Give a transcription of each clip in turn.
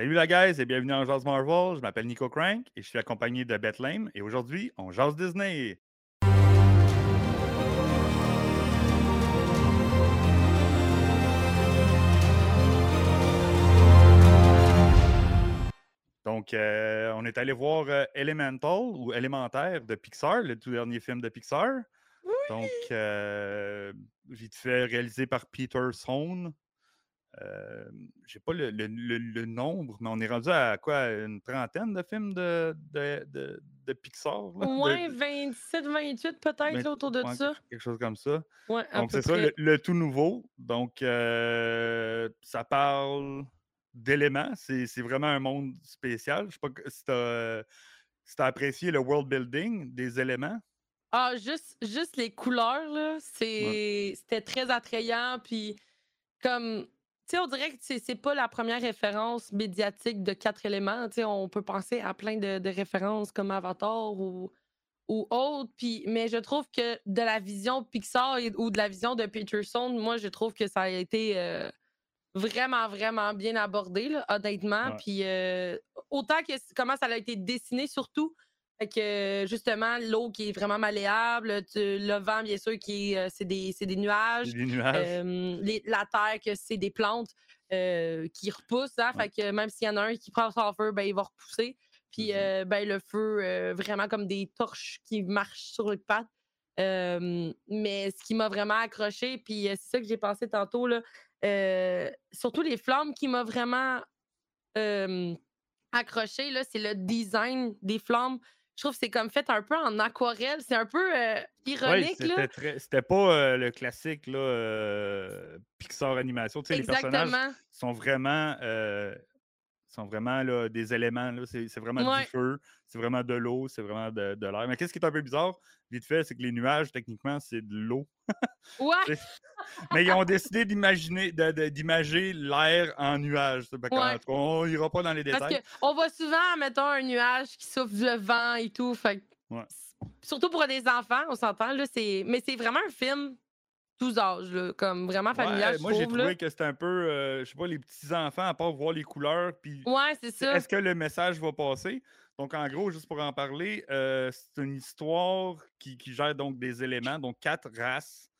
Salut la guys et bienvenue en Jazz Marvel. Je m'appelle Nico Crank et je suis accompagné de Bethlehem et aujourd'hui, on jase Disney. Donc, euh, on est allé voir euh, Elemental ou Élémentaire de Pixar, le tout dernier film de Pixar. Donc, euh, vite fait réalisé par Peter Sohn. Euh, j'ai pas le, le- le- le nombre, mais on est rendu à quoi? Une trentaine de films de, de, de- de Pixar? là, Au de- moins de- 27, 28 peut-être, autour de ça. quelque chose comme ça. Ouais, Donc, c'est ça, le, tout nouveau. Donc, euh, ça parle d'éléments. C'est vraiment un monde spécial. Je sais pas si tu as, apprécié le world building des éléments. Ah, juste, juste les couleurs, là, c'est, c'était très attrayant. Puis, comme, sais, on dirait que c'est, pas la première référence médiatique de quatre éléments. On peut penser à plein de, de références comme Avatar ou, ou autres. Puis, mais je trouve que de la vision Pixar et- ou de la vision de Peterson, moi, je trouve que ça a été euh, vraiment, vraiment bien abordé, là, honnêtement. Ouais. Puis, euh, autant que comment ça a été dessiné, surtout. Fait que justement, l'eau qui est vraiment malléable, tu- le vent, bien sûr, qui euh, c'est des, c'est des nuages. Des nuages. Euh, les- la terre, que c'est des plantes euh, qui repoussent. Hein, Ouais. Fait que même s'il y en a un qui prend son feu, ben, il va repousser. Puis euh, ben, le feu, euh, vraiment comme des torches qui marchent sur une patte. Euh, mais ce qui m'a vraiment accroché, puis euh, c'est ça que j'ai pensé tantôt, là, euh, surtout les flammes qui m'a vraiment euh, accroché, là, c'est le design des flammes. Je trouve que c'est comme fait un peu en aquarelle. C'est un peu euh, Oui, ironique, là. c'était pas euh, le classique là, euh, Pixar animation. Tu sais, les personnages sont vraiment, sont vraiment là, des éléments. C'est vraiment Ouais. du feu, c'est vraiment de l'eau, c'est vraiment de, de l'air. Mais qu'est-ce qui est un peu bizarre, vite fait, c'est que les nuages, techniquement, c'est de l'eau. Ouais. Mais ils ont décidé d'imaginer, d'imager l'air en nuage. Ouais. on ira pas dans les Parce détails. qu'on voit souvent, mettons, un nuage qui souffle le vent et tout. Fait Ouais. Surtout pour des enfants, on s'entend. Mais c'est vraiment un film tous âges, là, comme vraiment familial, Ouais, moi, j'ai trouvé là. que c'était un peu, euh, je sais pas, les petits-enfants, à part voir les couleurs, puis Ouais, c'est ça. Est-ce que le message va passer? Donc, en gros, juste pour en parler, euh, c'est une histoire qui, qui gère donc des éléments, donc quatre races,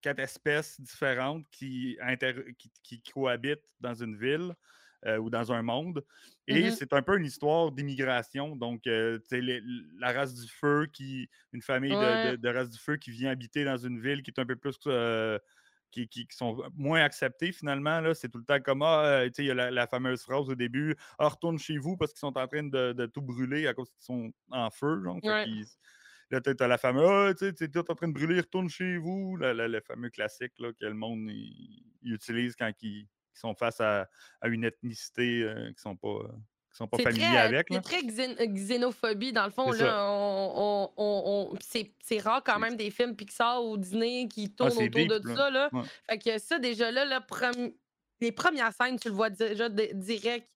quatre espèces différentes qui, inter- qui, qui cohabitent dans une ville euh, ou dans un monde. Et Mhm. c'est un peu une histoire d'immigration. Donc, euh, tu sais, les- la race du feu, qui, une famille de, Ouais. de- de race du feu qui vient habiter dans une ville qui est un peu plus euh, qui, qui- qui sont moins acceptés finalement. C'est tout le temps comme Ah, euh, tu sais, il y a la, la fameuse phrase au début Ah, retourne chez vous parce qu'ils sont en train de, de tout brûler à cause qu'ils sont en feu. Genre, Ouais. Là, tu as la fameuse Ah, tu sais, t'es tout en train de brûler, retourne chez vous. Le, le- le fameux classique là, que le monde il- il utilise quand ils, ils sont face à, à une ethnicité euh, qui sont pas, euh, qui sont pas familiers très, avec. c'est très xén- xénophobie, dans le fond. Là, on, on- on- on- c'est, rare quand même des films Pixar ou Disney qui Ah, tournent autour de là. ça. Là. Ouais. Fait que ça, déjà là, le prom- les premières scènes, tu le vois déjà di- direct.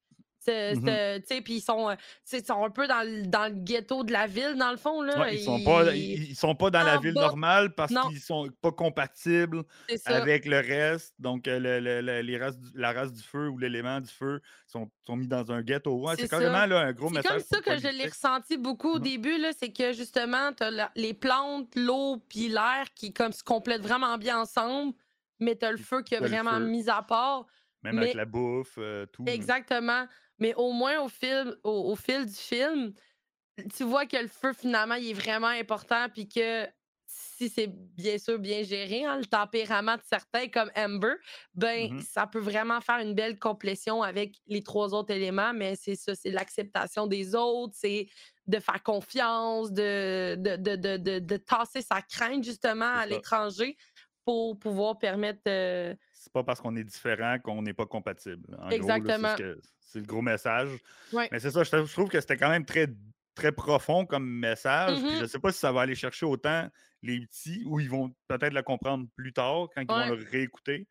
C'est- c'est- sais, Puis ils sont, euh, c'est- sont un peu dans le, dans le ghetto de la ville, dans le fond. Là. Ouais, ils sont Ils- sont pas dans la ville bas. normale parce qu'ils sont pas compatibles C'est avec le reste. Donc, euh, le- le- le- les races du- la race du feu ou l'élément du feu sont, sont mis dans un ghetto. Ouais, C'est c'est carrément là, un gros C'est message. comme ça que je l'ai ressenti beaucoup au Mhm. début, c'est que justement, tu as les plantes, l'eau puis l'air qui comme, se complètent vraiment bien ensemble, mais tu as le Puis feu qui le vraiment feu. mis à part. Même avec mais- la bouffe, euh, tout. Exactement. Mais au moins au fil, au, au fil du film, tu vois que le feu, finalement, il est vraiment important, puis que si c'est bien sûr bien géré, hein, le tempérament de certains comme Amber, ben Mhm. ça peut vraiment faire une belle complétion avec les trois autres éléments, mais c'est ça, c'est l'acceptation des autres, c'est de faire confiance, de, de, de, de, tasser sa crainte justement à l'étranger pour pouvoir permettre euh, C'est pas parce qu'on est différent qu'on n'est pas compatible. En Exactement. c'est ce le gros message. Ouais. Mais c'est ça, je, trou- je trouve que c'était quand même très, très profond comme message. Puis Mhm. je sais pas si ça va aller chercher autant les petits ou ils vont peut-être le comprendre plus tard quand ils Ouais. vont le réécouter.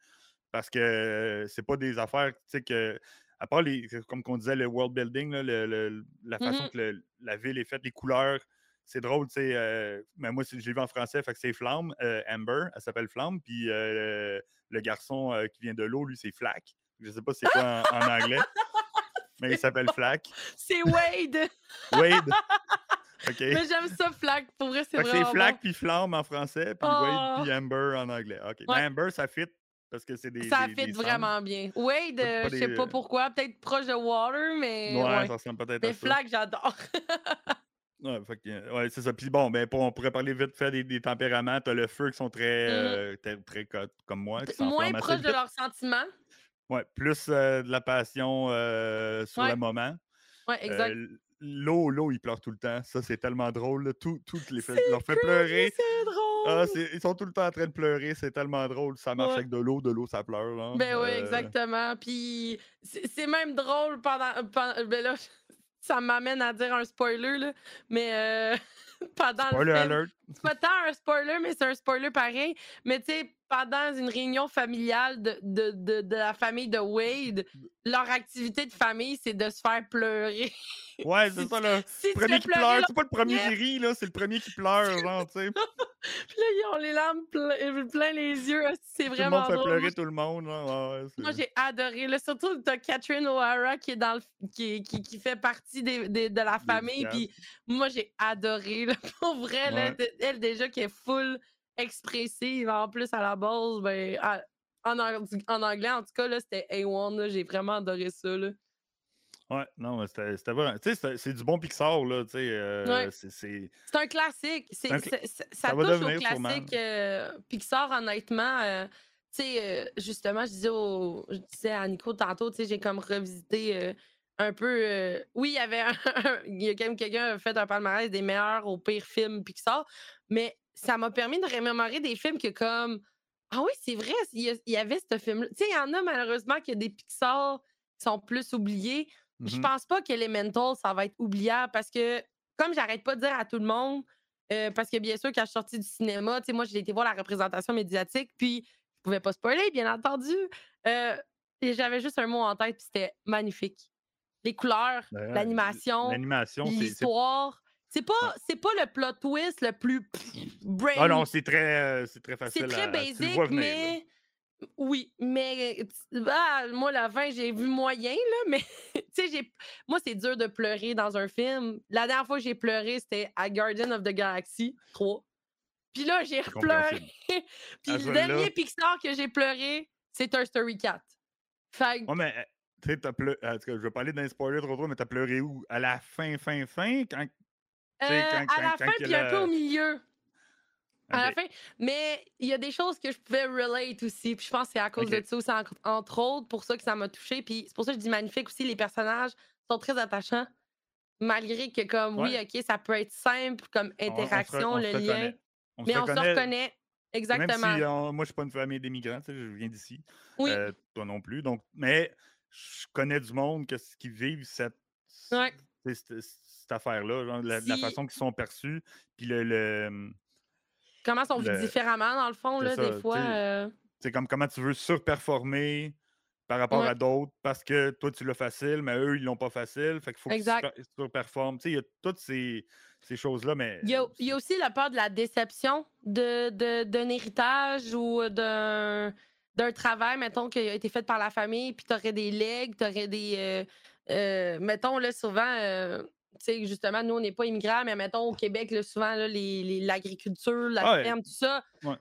Parce que c'est pas des affaires, tu sais, que. À part les. Comme on disait, le world building, là, le- le- la façon Mhm. que le- la ville est faite, les couleurs. C'est drôle, tu sais. euh, mais moi, je l'ai vu en français, fait que c'est Flamme. euh, Amber, elle s'appelle Flamme. Puis euh, le garçon euh, qui vient de l'eau, lui, c'est Flack. Je sais pas c'est quoi en, en anglais. Mais il s'appelle Flack. C'est Wade. Wade. OK. Mais j'aime ça, Flack. Pour vrai, c'est vraiment c'est Flack bon. puis Flamme en français, puis Oh. Wade puis Amber en anglais. OK. Mais. Amber, ça fit parce que c'est des. Ça des- fit des vraiment bien. Wade, je sais pas pourquoi. Peut-être proche de Water, mais. Ouais, ouais. ça ressemble peut-être Mais à ça. Flack, j'adore. Ouais, que, euh, ouais, c'est ça. Puis bon, ben, pour- on pourrait parler vite fait des, des tempéraments. T'as le feu qui sont très, Mhm. euh, très, très co- comme moi, qui Moins s'enflamment assez proche de leurs sentiments. Ouais, plus euh, de la passion euh, sur Ouais. le moment. Ouais, exact. L'eau, l'eau, il pleure tout le temps. Ça, c'est tellement drôle. Tout, tout les fait, leur fait pleurer. C'est drôle. Ah, ils sont tout le temps en train de pleurer. C'est tellement drôle. Ça marche Ouais. avec de l'eau, de l'eau, ça pleure. là. Ben oui, Euh, exactement. Puis c'est c'est même drôle pendant. pendant- ben là, ça m'amène à dire un spoiler, là. Mais euh, pendant Spoiler le film. alert. C'est pas tant un spoiler, mais c'est un spoiler pareil. Mais tu sais, pendant une réunion familiale de, de, de, de la famille de Wade, leur activité de famille, c'est de se faire pleurer. Ouais, c'est ça. Si tu Le premier qui pleure. leur C'est pas le premier qui rit, là. C'est le premier qui pleure, genre, tu sais. Puis là, ils ont les larmes plein, plein les yeux. C'est Tout le vraiment monde fait pleurer tout le monde. Ouais, ouais, Moi, j'ai adoré. Là, surtout, t'as Catherine O'Hara qui est dans le, qui, qui, qui fait partie des, des- de la famille. Puis moi, j'ai adoré. Là, pour vrai, là, Ouais. elle déjà qui est full expressive. En plus, à la base, ben, à- en, en anglais, en tout cas, là, c'était A1. là, J'ai vraiment adoré ça. Là. Ouais, non, mais c'était c'était vraiment. Tu sais, c'est- c'est du bon Pixar, là. Tu sais, euh, Ouais. c'est- c'est. C'est un classique. Un ça, ça va touche au classique euh, Pixar, honnêtement. euh, tu sais, justement, je disais, au- je disais à Nico tantôt, tu sais, j'ai comme revisité un peu. oui, il y avait un- il y a quand même quelqu'un qui a fait un palmarès des meilleurs au pire film Pixar, mais ça m'a permis de remémorer des films que comme. Ah oui, c'est vrai, il y, avait ce film-là. Tu sais, il y en a malheureusement qu'il y a des Pixar qui sont plus oubliés. Je Mhm. pense pas qu'Elemental, ça va être oubliable parce que, comme j'arrête pas de dire à tout le monde, euh, parce que bien sûr, quand je suis sortie du cinéma, tu sais, moi, j'ai été voir la représentation médiatique, puis je pouvais pas spoiler, bien entendu. euh, et j'avais juste un mot en tête, puis c'était magnifique. Les couleurs, Ouais, l'animation, l'histoire. C'est pas, c'est pas le plot twist le plus brain. Ah non, c'est très, euh, c'est très facile. C'est très à- là. mais. Oui, mais ah, moi, la fin, j'ai vu moyen, là, mais tu sais, j'ai- moi, c'est dur de pleurer dans un film. La dernière fois que j'ai pleuré, c'était à Guardian of the Galaxy 3. Puis là, j'ai pleuré. Puis À le dernier Pixar que j'ai pleuré, c'est Toy Story 4. Fait Ouais, mais, euh, tu sais, t'as pleuré. En tout cas, je vais dans les spoilers trop trop, mais t'as pleuré où? À la fin, fin, fin Quand. Euh, quand- à la fin, puis a un peu au milieu. À la fin. Mais il y a des choses que je pouvais relate aussi. Puis je pense que c'est à cause Ok. de ça aussi, en- entre autres, pour ça que ça m'a touché. Puis c'est pour ça que je dis magnifique aussi. Les personnages sont très attachants. Malgré que, comme, oui. OK, ça peut être simple comme On- on se re- interaction, on le lien. Mais on se reconnaît. Même Exactement. si on- moi, je suis pas une famille d'immigrants, je viens d'ici. Oui. Euh, toi non plus. Donc, mais je connais du monde que, qui vivent Ouais. cette, cette affaire-là, la, façon qu'ils sont perçus, puis le, le- Comment sont vus différemment, dans le fond, là, ça, des fois. euh, c'est comme comment tu veux surperformer par rapport Ouais. à d'autres parce que toi tu l'as facile, mais eux ils l'ont pas facile. Fait qu'il faut que tu surperformes. Tu sais, il y a toutes ces, ces choses-là, mais. Il y, a, il y a aussi la peur de la déception de, de- d'un héritage ou d'un, d'un travail, mettons, qui a été fait par la famille, puis tu aurais des legs, tu aurais des. euh, euh, mettons, là, souvent, euh, sais, justement, nous, on n'est pas immigrants, mais mettons, au Québec, là, souvent, là, les, les- l'agriculture, la ferme, tout ça. Ouais.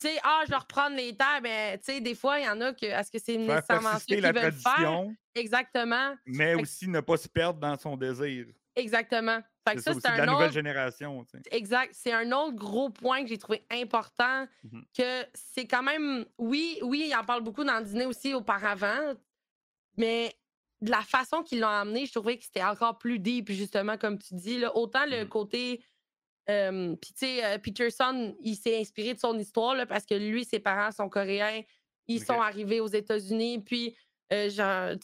Tu sais, ah, je vais reprendre les terres, mais tu sais, des fois, il y en a que. Est-ce que c'est nécessairement persister qu'ils veulent faire? Exactement. mais Fait- aussi ne pas se perdre dans son désir. Exactement. Fait que ça c'est la nouvelle autre génération. tu sais. Exact. C'est un autre gros point que j'ai trouvé important. Mhm. Que c'est quand même. Oui, oui, il en parle beaucoup dans le dîner aussi auparavant. Mais de la façon qu'ils l'ont amené, je trouvais que c'était encore plus deep, justement, comme tu dis. Là. Autant le Mhm. côté. euh, Puis, tu sais, euh, Peterson, il s'est inspiré de son histoire là, parce que lui, ses parents sont coréens. Ils sont arrivés aux États-Unis. Puis, euh,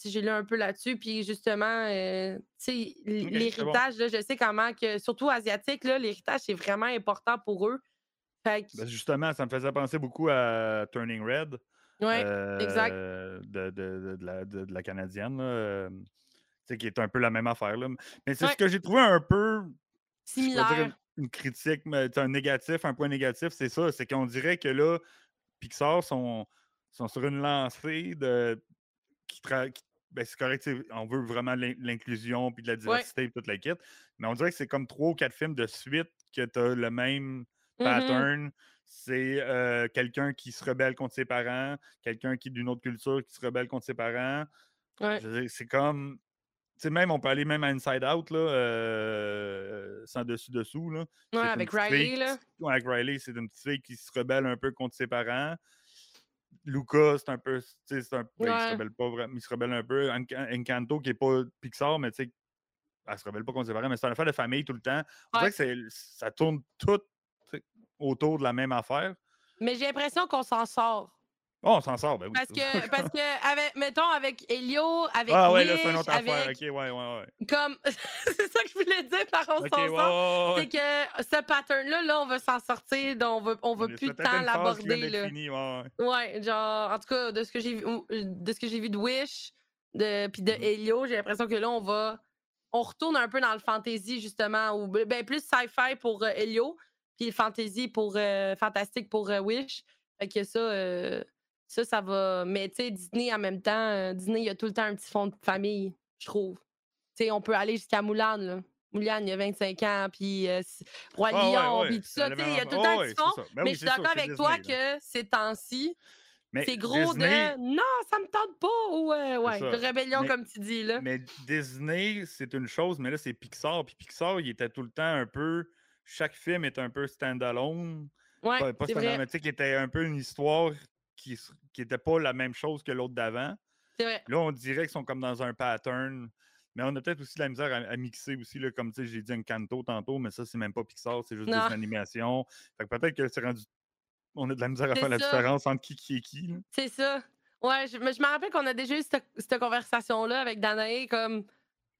j'ai lu un peu là-dessus. Puis, justement, euh, tu sais, bon. l'héritage, je sais comment que, surtout asiatique, l'héritage, c'est vraiment important pour eux. Que, Ben, justement, ça me faisait penser beaucoup à Turning Red. Ouais, exact. euh, de, de- de- de la, de- la Canadienne, là, qui est un peu la même affaire. Là. Mais c'est Ouais. ce que j'ai trouvé un peu, Similaire. une, une critique, mais un négatif, un point négatif, c'est ça, c'est qu'on dirait que là, Pixar sont, sont sur une lancée de qui, tra- qui ben, c'est correct, on veut vraiment l'in- l'inclusion puis de la diversité et toute la kit. Mais on dirait que c'est comme trois ou quatre films de suite que tu as le même Mhm. pattern. C'est euh, quelqu'un qui se rebelle contre ses parents, quelqu'un qui est d'une autre culture qui se rebelle contre ses parents. Ouais. C'est comme. Tu sais, même, on peut aller même à Inside Out, là, euh, sans dessus-dessous. Là. Ouais, avec Riley, là. ouais, avec Riley, c'est une petite fille qui se rebelle un peu contre ses parents. Lucas, c'est un peu. tu sais, c'est un, ben, il se Ouais. rebelle pas vraiment, il se rebelle un peu. Enca- Encanto, qui est pas Pixar, mais tu sais, elle se rebelle pas contre ses parents, mais c'est une affaire de famille tout le temps. On Ouais. dirait que ça tourne tout autour de la même affaire. Mais j'ai l'impression qu'on s'en sort. Oh, on s'en sort, ben oui. Parce que, parce que avec, mettons, avec Elio, avec ah ouais, Wish, là, c'est une autre affaire. avec... Ok, ouais, ouais, ouais. Comme... c'est ça que je voulais dire par on s'en ouais, sort. ouais, ouais. C'est que ce pattern-là, là, on veut s'en sortir, donc on veut, on veut plus vient l'aborder, là. finie, ouais, ouais. Ouais, genre, en tout cas, de ce que j'ai vu, de ce que j'ai vu de Wish, de, puis de Mhm. Helio, j'ai l'impression que là, on va, on retourne un peu dans le fantasy, justement, ou ben plus sci-fi pour euh, Helio, puis le fantasy pour, euh, fantastique pour euh, Wish. Fait que ça, euh, ça, ça va. Mais tu sais, Disney, en même temps, euh, Disney, il y a tout le temps un petit fond de famille, je trouve. Tu sais, on peut aller jusqu'à Moulin, là. Moulin, il y a 25 ans, puis Roi ouais, Lion, ouais, puis tout ça. Tu sais, il y a tout le temps un petit fond. Ben mais oui, je suis d'accord avec toi là. que ces temps-ci, c'est gros Disney, de non, ça me tente pas ou euh, ouais, de rébellion Mais- comme tu dis là. Mais Disney, c'est une chose, mais là, c'est Pixar. Puis Pixar, il était tout le temps un peu. Chaque film est un peu standalone. Ouais, Pas, pas qui était un peu une histoire qui s- qui était pas la même chose que l'autre d'avant. c'est vrai. Là, on dirait qu'ils sont comme dans un pattern. Mais on a peut-être aussi de la misère à, à mixer aussi, là, comme tu sais, j'ai dit un canto tantôt, mais ça, c'est même pas Pixar, c'est juste Non. des animations. Fait que peut-être que c'est rendu. On a de la misère à faire la différence entre qui qui est qui. C'est ça. Ouais, je, mais je me rappelle qu'on a déjà eu cette, cette conversation-là avec Danae, comme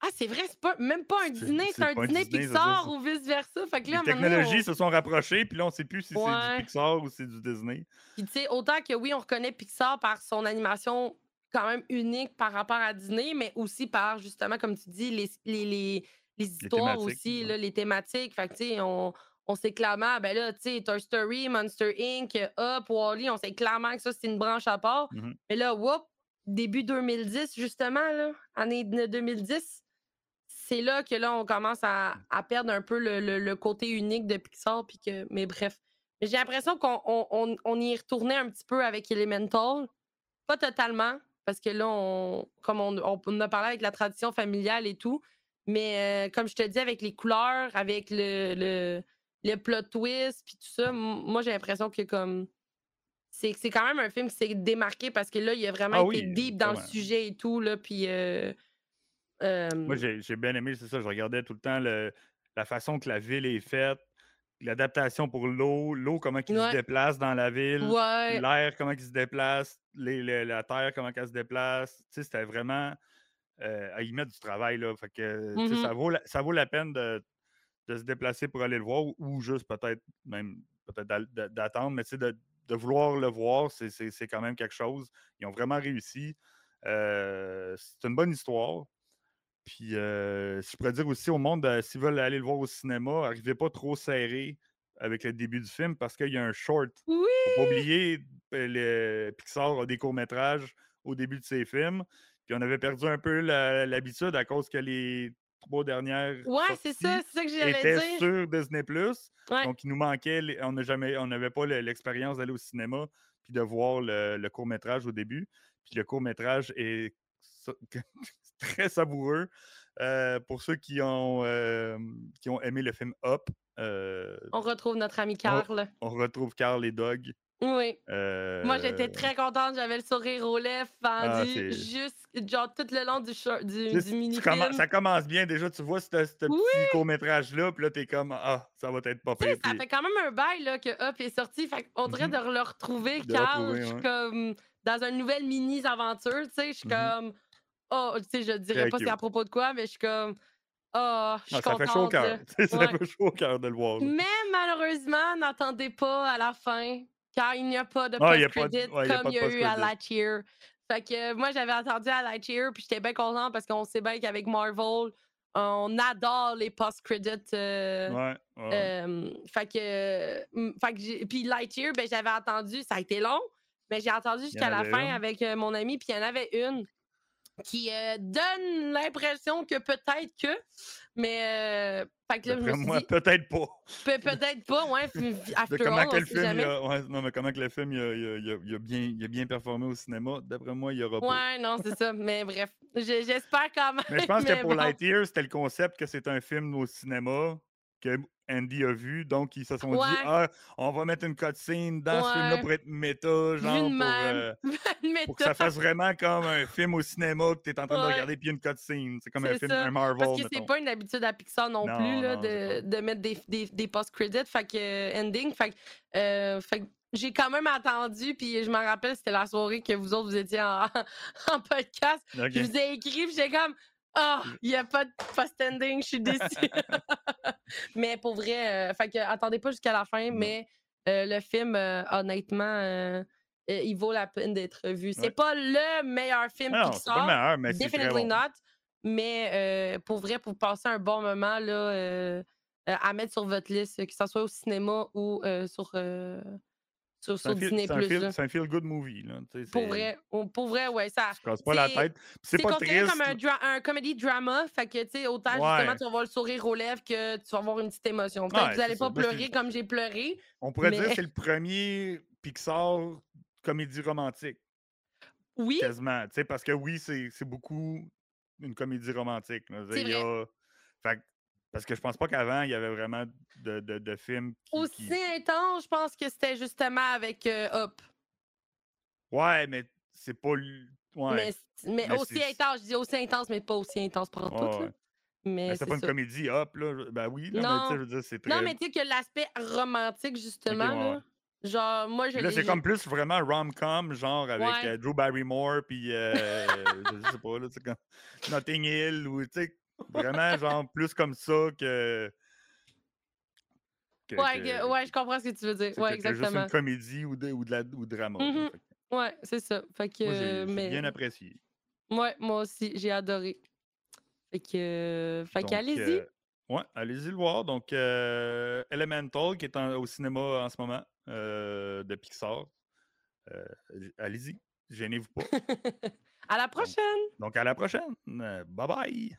Ah, c'est vrai, c'est pas, même pas un Disney, c'est un un Disney Pixar ça, ou vice-versa. Fait que là, Les technologies on- se sont rapprochées, puis là, on sait plus si c'est du Pixar ou c'est du Disney. Puis tu sais, autant que oui, on reconnaît Pixar par son animation quand même unique par rapport à Disney, mais aussi par justement, comme tu dis, les, les, les, les histoires aussi, ouais. là, les thématiques. Fait que tu sais, on, on sait clairement, ben là, tu sais, Toy Story, Monster Inc., Up, Wally, on sait clairement que ça, c'est une branche à part. Mhm. Mais là, whoop, début 2010, justement, là, année de 2010, c'est là que là, on commence à, à perdre un peu le, le- le côté unique de Pixar. Puis que, mais bref. Mais J'ai l'impression qu'on on, on- on y retourné un petit peu avec Elemental. Pas totalement, parce que là, on, comme on, on- a parlé avec la tradition familiale et tout. Mais euh, comme je te dis, avec les couleurs, avec le, le, le plot twist, puis tout ça, moi, j'ai l'impression que comme. C'est c'est quand même un film qui s'est démarqué parce que là, il a vraiment Ah été oui, deep dans le sujet et tout. Là, puis. euh, euh, Moi, j'ai bien aimé, c'est ça, je regardais tout le temps le- la façon que la ville est faite, l'adaptation pour l'eau, l'eau, comment il Ouais. se déplace dans la ville, ouais, l'air, comment il se déplace, les- les- la terre, comment elle se déplace. Tu sais, c'était vraiment euh, à y mettre du travail, là. Fait que, Mhm. ça, vaut la, ça vaut la peine de, de se déplacer pour aller le voir ou, ou juste peut-être même peut-être d'a- d'a- d'attendre, mais tu sais, de, de vouloir le voir, c'est- quand même quelque chose. Ils ont vraiment réussi. Euh, c'est une bonne histoire. Puis, euh, je pourrais dire aussi au monde, euh, s'ils veulent aller le voir au cinéma, arrivez pas trop serré avec le début du film parce qu'il y a un short. Oui! Faut pas oublier, euh, le Pixar a des courts-métrages au début de ses films. Puis on avait perdu un peu l'habitude à cause que les trois dernières Ouais, c'est ça, c'est ça que j'allais étaient dire. sur Disney+. Ouais. Donc, il nous manquait, on n'avait pas le- l'expérience d'aller au cinéma puis de voir le, le court-métrage au début. Puis le court-métrage est très savoureux. Euh, pour ceux qui ont, euh, qui ont aimé le film Up, euh, On retrouve notre ami Carl. on retrouve Carl et Doug. Oui. Moi, j'étais très contente. J'avais le sourire aux lèvres Ah, juste, genre, tout le long du, du, du tu mini-film. commen- ça commence bien déjà, tu vois ce, Oui! petit court-métrage-là, puis là, t'es comme Ah, ça va être pas pire. ça fait quand même un bail là, que Up est sorti. Fait on dirait Mhm. de le retrouver, De Carl. retrouver, ouais. comme dans une nouvelle mini-aventure. Tu sais, je suis Mhm. comme. Oh, tu sais, je dirais Très pas c'est à propos de quoi, mais je suis comme. Oh, je suis Ah, ça fait chaud au contente. cœur. Ça fait chaud au cœur de le voir. là. Mais malheureusement, n'attendez pas à la fin, car il n'y a pas de Ah, de- post-credit ouais, comme il y a eu à. Lightyear. Fait que moi, j'avais attendu à Lightyear, puis j'étais bien contente parce qu'on sait bien qu'avec Marvel, on adore les post-credits. euh, Ouais, ouais, ouais. euh, fait que, mm, fait que puis Lightyear, ben, j'avais attendu, ça a été long, mais j'ai attendu jusqu'à la avait fin une. avec euh, mon ami, puis il y en avait une. Qui euh, donne l'impression que peut-être que, mais euh, fait que là, je me moi, peut-être pas. peut- peut-être pas, ouais, De after comment all, que le film, il jamais. a, ouais, non, mais comment que le film il a, il a- il a- il a bien, il bien performé au cinéma, d'après moi, il y aura pas. Ouais, non, c'est ça, mais bref, j'espère quand même. Mais je pense que pour bon. Lightyear, c'était le concept que c'est un film au cinéma que Andy a vu, donc ils se sont dit ah, on va mettre une cutscene dans ce film-là pour être méta, genre pour, euh, pour que ça fasse vraiment comme un film au cinéma que tu es en train de regarder puis une cutscene. C'est comme un film, un Marvel. Parce que c'est pas une habitude à Pixar non, Non, plus là, non, de, de mettre des, des, des post-credits, fait que euh, ending. Fait que, euh, fait j'ai quand même attendu, puis je me rappelle, c'était la soirée que vous autres, vous étiez en, en podcast. Je vous ai écrit, puis j'étais comme, ah, il n'y a pas de post-ending, je suis déçue. mais pour vrai, euh, fait que attendez pas jusqu'à la fin, mais euh, le film, euh, honnêtement, euh, il vaut la peine d'être vu. C'est Ouais. pas le meilleur film Non, c'est pas Pixar. le meilleur, mais Definitely bon. not. Mais pour vrai, pour passer un bon moment là, à mettre sur votre liste, que ce soit au cinéma ou sur, sur, C'est sur un, feel, Disney. c'est un feel-good movie. Là, Pour vrai, pour vrai, ouais, ça. Tu casses pas la c'est- tête. C'est pas considéré comme un, dra- un comedy drama, fait que tu sais, autant Ouais. justement tu vas avoir le sourire aux lèvres que tu vas avoir une petite émotion. Peut-être Ouais, que vous n'allez pas Ben, pleurer comme j'ai pleuré. On pourrait dire que c'est le premier Pixar comédie romantique. Oui, Quasiment. tu sais, Parce que oui, c'est beaucoup une comédie romantique. là. Il y a- fait parce que je pense pas qu'avant, il y avait vraiment de, de, de films qui, aussi qui- intense, je pense que c'était justement avec euh, Up. Ouais, mais c'est pas... Ouais. Mais, mais Mais aussi intense, je dis aussi intense, mais pas aussi intense pour tout. ouais. Mais Mais c'est pas une ça. comédie hop, là. Ben oui, là, mais Non. sais, je veux dire, c'est très... Non, mais tu sais que l'aspect romantique, justement, ouais, là, genre, moi, je Là, c'est comme plus vraiment rom-com, genre avec Ouais. euh, Drew Barrymore, puis euh, je sais pas, là, c'est comme Notting Hill, ou tu sais, vraiment genre plus comme ça que. que- Ouais, que- ouais, je comprends ce que tu veux dire. Ouais, que juste exactement. une comédie ou, de, ou, de la, ou drama. Mhm. Fait que Ouais, c'est ça. Fait que, Moi, mais... bien apprécié. Ouais, moi aussi, j'ai adoré. Fait que, fait qu'allez-y. euh, ouais, allez-y le voir. Donc, euh, Elemental, qui est en- au cinéma en ce moment, euh, de Pixar. Euh, allez-y, gênez-vous pas. à la prochaine! Donc, à la prochaine. Bye bye.